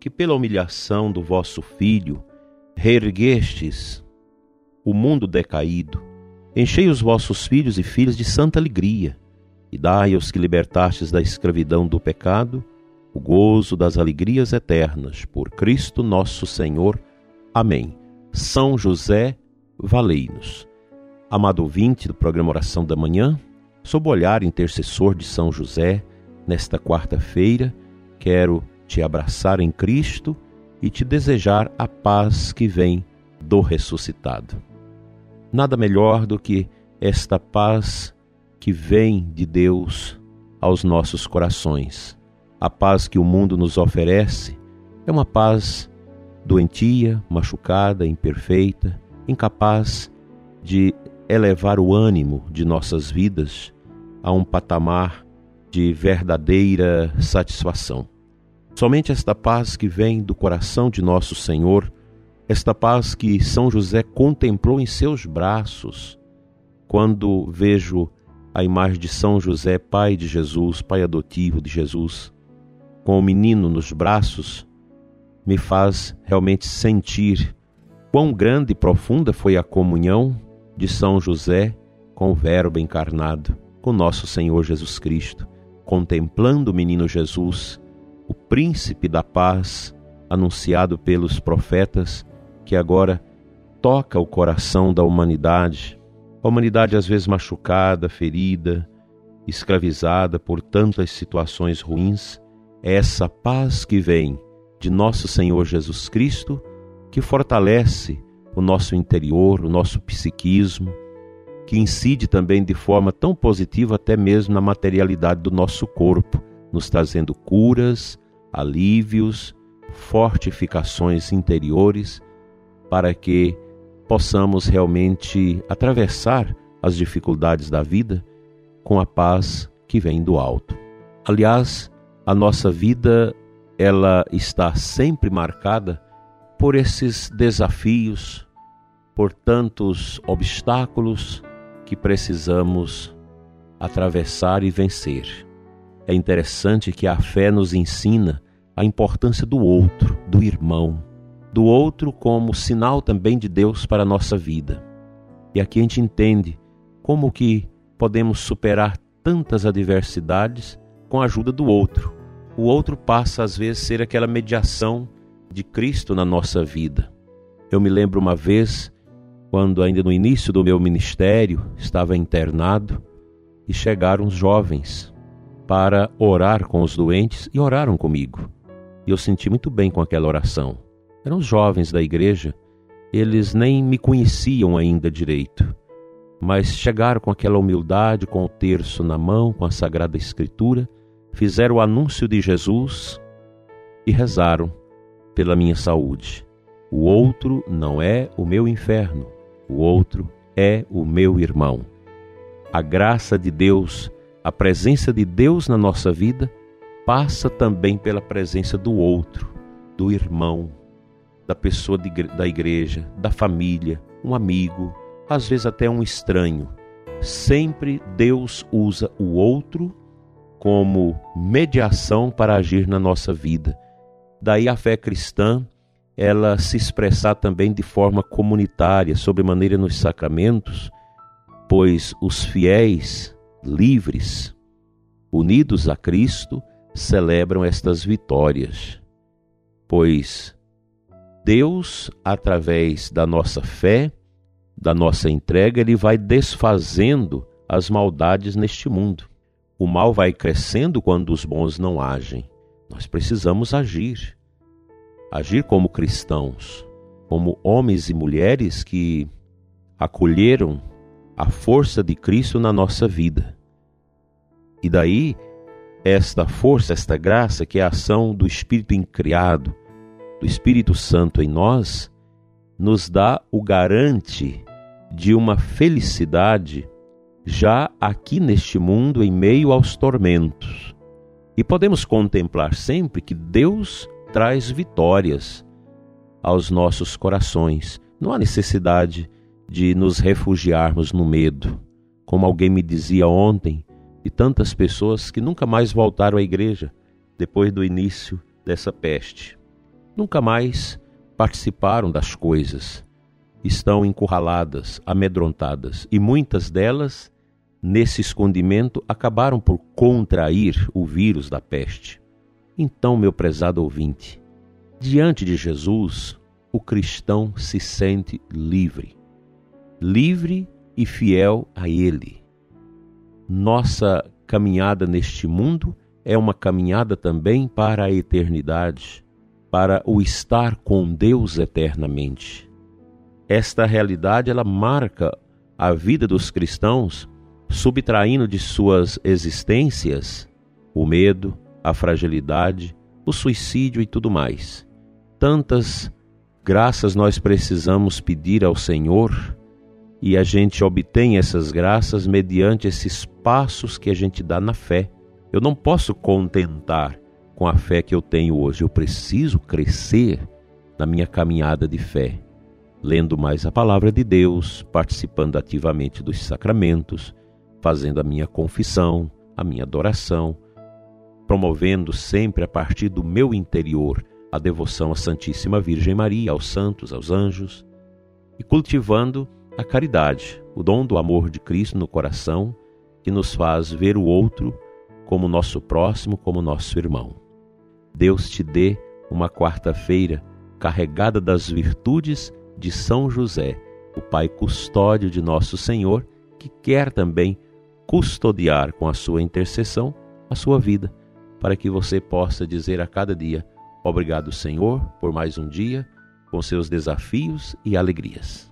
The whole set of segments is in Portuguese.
que pela humilhação do vosso Filho reerguestes o mundo decaído, enchei os vossos filhos e filhas de santa alegria, e dai aos que libertastes da escravidão do pecado o gozo das alegrias eternas, por Cristo nosso Senhor. Amém. São José, valei-nos. Amado ouvinte do programa Oração da Manhã, Sob o olhar intercessor de São José, nesta quarta-feira, quero te abraçar em Cristo e te desejar a paz que vem do ressuscitado. Nada melhor do que esta paz que vem de Deus aos nossos corações. A paz que o mundo nos oferece é uma paz doentia, machucada, imperfeita, incapaz de elevar o ânimo de nossas vidas a um patamar de verdadeira satisfação. Somente esta paz que vem do coração de nosso Senhor, esta paz que São José contemplou em seus braços, quando vejo a imagem de São José, pai de Jesus, pai adotivo de Jesus, com o menino nos braços, me faz realmente sentir quão grande e profunda foi a comunhão de São José com o Verbo encarnado, com nosso Senhor Jesus Cristo, contemplando o menino Jesus, o príncipe da paz, anunciado pelos profetas, que agora toca o coração da humanidade, a humanidade às vezes machucada, ferida, escravizada por tantas situações ruins, é essa paz que vem de nosso Senhor Jesus Cristo que fortalece o nosso interior, o nosso psiquismo, que incide também de forma tão positiva até mesmo na materialidade do nosso corpo, nos trazendo curas, alívios, fortificações interiores, para que possamos realmente atravessar as dificuldades da vida com a paz que vem do alto. Aliás, a nossa vida ela está sempre marcada por esses desafios, por tantos obstáculos que precisamos atravessar e vencer. É interessante que a fé nos ensina a importância do outro, do irmão, do outro como sinal também de Deus para a nossa vida. E aqui a gente entende como que podemos superar tantas adversidades com a ajuda do outro. O outro passa às vezes a ser aquela mediação de Cristo na nossa vida. Eu me lembro uma vez, quando ainda no início do meu ministério, estava internado e chegaram os jovens para orar com os doentes e oraram comigo. E eu senti muito bem com aquela oração. Eram os jovens da igreja, eles nem me conheciam ainda direito, mas chegaram com aquela humildade, com o terço na mão, com a Sagrada Escritura, fizeram o anúncio de Jesus e rezaram pela minha saúde. O outro não é o meu inferno, o outro é o meu irmão. A graça de Deus, a presença de Deus na nossa vida, passa também pela presença do outro, do irmão, da pessoa de, da igreja, da família, um amigo, às vezes até um estranho. Sempre Deus usa o outro como mediação para agir na nossa vida Daí a fé cristã, ela se expressar também de forma comunitária, sobremaneira nos sacramentos, pois os fiéis livres, unidos a Cristo, celebram estas vitórias. Pois Deus, através da nossa fé, da nossa entrega, ele vai desfazendo as maldades neste mundo. O mal vai crescendo quando os bons não agem. Nós precisamos agir. Agir como cristãos, como homens e mulheres que acolheram a força de Cristo na nossa vida. E daí, esta força, esta graça, que é a ação do Espírito incriado, do Espírito Santo em nós, nos dá o garante de uma felicidade já aqui neste mundo em meio aos tormentos. E podemos contemplar sempre que Deus traz vitórias aos nossos corações. Não há necessidade de nos refugiarmos no medo. Como alguém me dizia ontem, e tantas pessoas que nunca mais voltaram à igreja depois do início dessa peste. Nunca mais participaram das coisas. Estão encurraladas, amedrontadas, e muitas delas, nesse escondimento, acabaram por contrair o vírus da peste. Então, meu prezado ouvinte, diante de Jesus, o cristão se sente livre. Livre e fiel a Ele. Nossa caminhada neste mundo é uma caminhada também para a eternidade, para o estar com Deus eternamente. Esta realidade ela marca a vida dos cristãos, subtraindo de suas existências o medo, a fragilidade, o suicídio e tudo mais. Tantas graças nós precisamos pedir ao Senhor e a gente obtém essas graças mediante esses passos que a gente dá na fé. Eu não posso contentar com a fé que eu tenho hoje, eu preciso crescer na minha caminhada de fé, lendo mais a palavra de Deus, participando ativamente dos sacramentos, fazendo a minha confissão, a minha adoração, promovendo sempre a partir do meu interior a devoção à Santíssima Virgem Maria, aos santos, aos anjos, e cultivando a caridade, o dom do amor de Cristo no coração, que nos faz ver o outro como nosso próximo, como nosso irmão. Deus te dê uma quarta-feira carregada das virtudes de São José, o Pai custódio de nosso Senhor, que quer também custodiar com a sua intercessão a sua vida, para que você possa dizer a cada dia: Obrigado, Senhor, por mais um dia, com seus desafios e alegrias.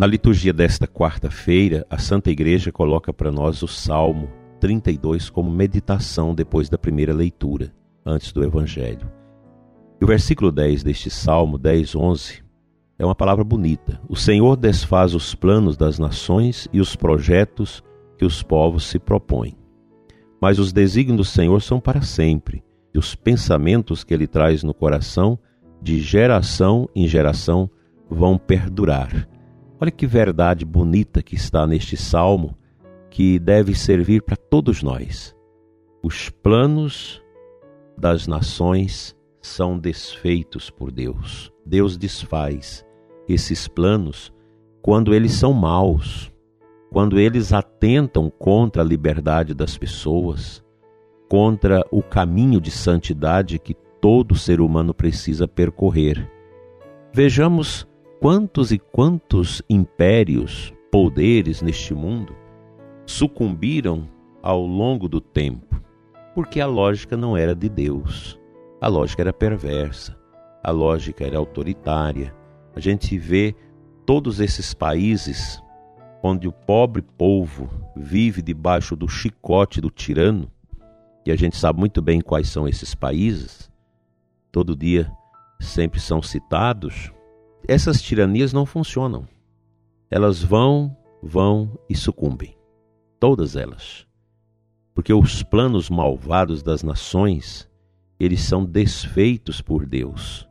Na liturgia desta quarta-feira, a Santa Igreja coloca para nós o Salmo 32 como meditação depois da primeira leitura, antes do Evangelho. E o versículo 10 deste Salmo, 10, 11, é uma palavra bonita. O Senhor desfaz os planos das nações e os projetos que os povos se propõem. Mas os desígnios do Senhor são para sempre, e os pensamentos que ele traz no coração, de geração em geração, vão perdurar. Olha que verdade bonita que está neste salmo, que deve servir para todos nós. Os planos das nações são desfeitos por Deus. Deus desfaz esses planos quando eles são maus, quando eles atentam contra a liberdade das pessoas, contra o caminho de santidade que todo ser humano precisa percorrer. Vejamos quantos e quantos impérios, poderes neste mundo sucumbiram ao longo do tempo, porque a lógica não era de Deus. A lógica era perversa, a lógica era autoritária. A gente vê todos esses países onde o pobre povo vive debaixo do chicote do tirano, e a gente sabe muito bem quais são esses países, todo dia sempre são citados, essas tiranias não funcionam. Elas vão, vão e sucumbem. Todas elas. Porque os planos malvados das nações, eles são desfeitos por Deus.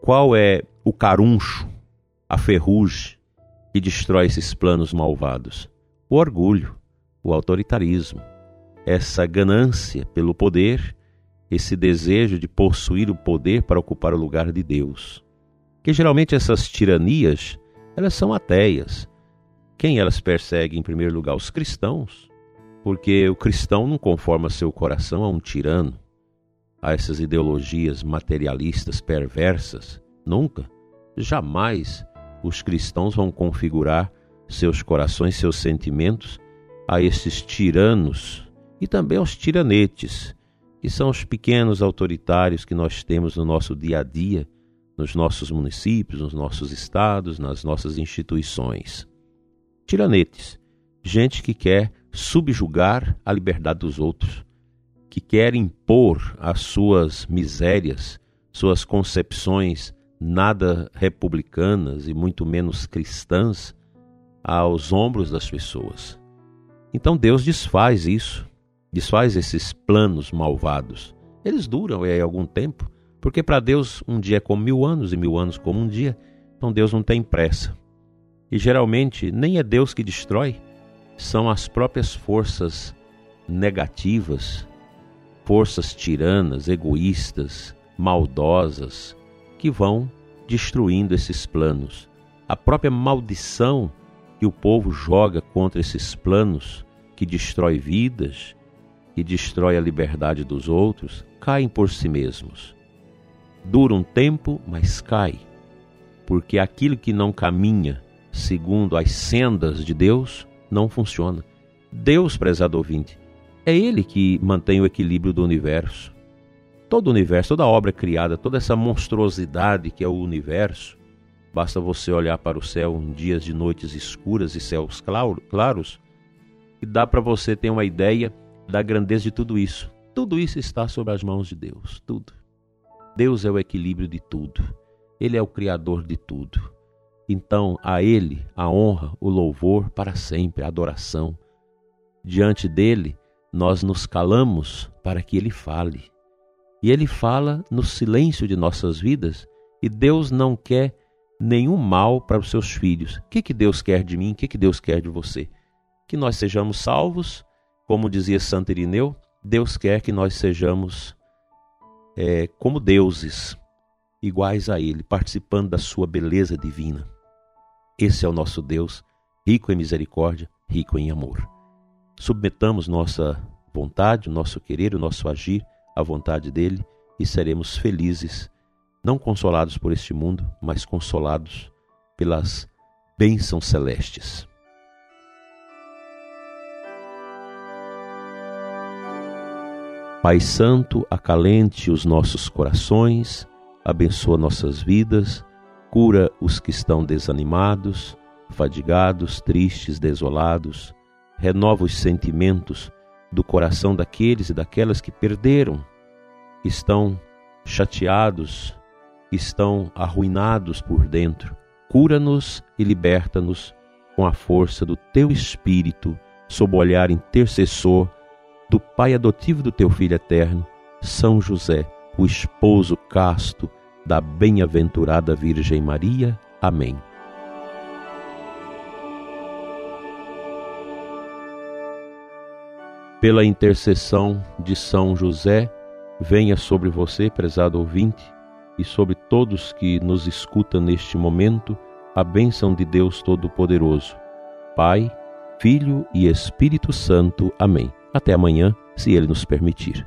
Qual é o caruncho, a ferrugem, que destrói esses planos malvados? O orgulho, o autoritarismo, essa ganância pelo poder, esse desejo de possuir o poder para ocupar o lugar de Deus. Que geralmente essas tiranias, elas são ateias. Quem elas perseguem em primeiro lugar? Os cristãos. Porque o cristão não conforma seu coração a um tirano, a essas ideologias materialistas perversas. Nunca, jamais os cristãos vão configurar seus corações, seus sentimentos a esses tiranos e também aos tiranetes, que são os pequenos autoritários que nós temos no nosso dia a dia, nos nossos municípios, nos nossos estados, nas nossas instituições. Tiranetes, gente que quer subjugar a liberdade dos outros, que quer impor as suas misérias, suas concepções nada republicanas e muito menos cristãs aos ombros das pessoas. Então Deus desfaz isso, desfaz esses planos malvados. Eles duram é, algum tempo, porque para Deus um dia é como mil anos e mil anos como um dia, então Deus não tem pressa. E geralmente nem é Deus que destrói, são as próprias forças negativas, forças tiranas, egoístas, maldosas, que vão destruindo esses planos. A própria maldição que o povo joga contra esses planos, que destrói vidas, que destrói a liberdade dos outros, caem por si mesmos. Dura um tempo, mas cai, porque aquilo que não caminha segundo as sendas de Deus não funciona. Deus, prezado ouvinte, é Ele que mantém o equilíbrio do universo. Todo o universo, toda a obra criada, toda essa monstruosidade que é o universo, basta você olhar para o céu em dias de noites escuras e céus claros, e dá para você ter uma ideia da grandeza de tudo isso. Tudo isso está sob as mãos de Deus, tudo. Deus é o equilíbrio de tudo. Ele é o criador de tudo. Então, a Ele a honra, o louvor para sempre, a adoração. Diante dele, nós nos calamos para que Ele fale. E Ele fala no silêncio de nossas vidas, e Deus não quer nenhum mal para os seus filhos. O que, que Deus quer de mim? O que, que Deus quer de você? Que nós sejamos salvos, como dizia Santo Irineu, Deus quer que nós sejamos é, como deuses, iguais a Ele, participando da Sua beleza divina. Esse é o nosso Deus, rico em misericórdia, rico em amor. Submetamos nossa vontade, o nosso querer, o nosso agir à vontade dele e seremos felizes, não consolados por este mundo, mas consolados pelas bênçãos celestes. Pai Santo, acalente os nossos corações, abençoa nossas vidas Cura os que estão desanimados, fadigados, tristes, desolados. Renova os sentimentos do coração daqueles e daquelas que perderam, estão chateados, estão arruinados por dentro. Cura-nos e liberta-nos com a força do teu Espírito, sob o olhar intercessor do Pai adotivo do teu Filho eterno, São José, o esposo casto da bem-aventurada Virgem Maria. Amém. Pela intercessão de São José, venha sobre você, prezado ouvinte, e sobre todos que nos escutam neste momento, a bênção de Deus Todo-Poderoso. Pai, Filho e Espírito Santo. Amém. Até amanhã, se Ele nos permitir.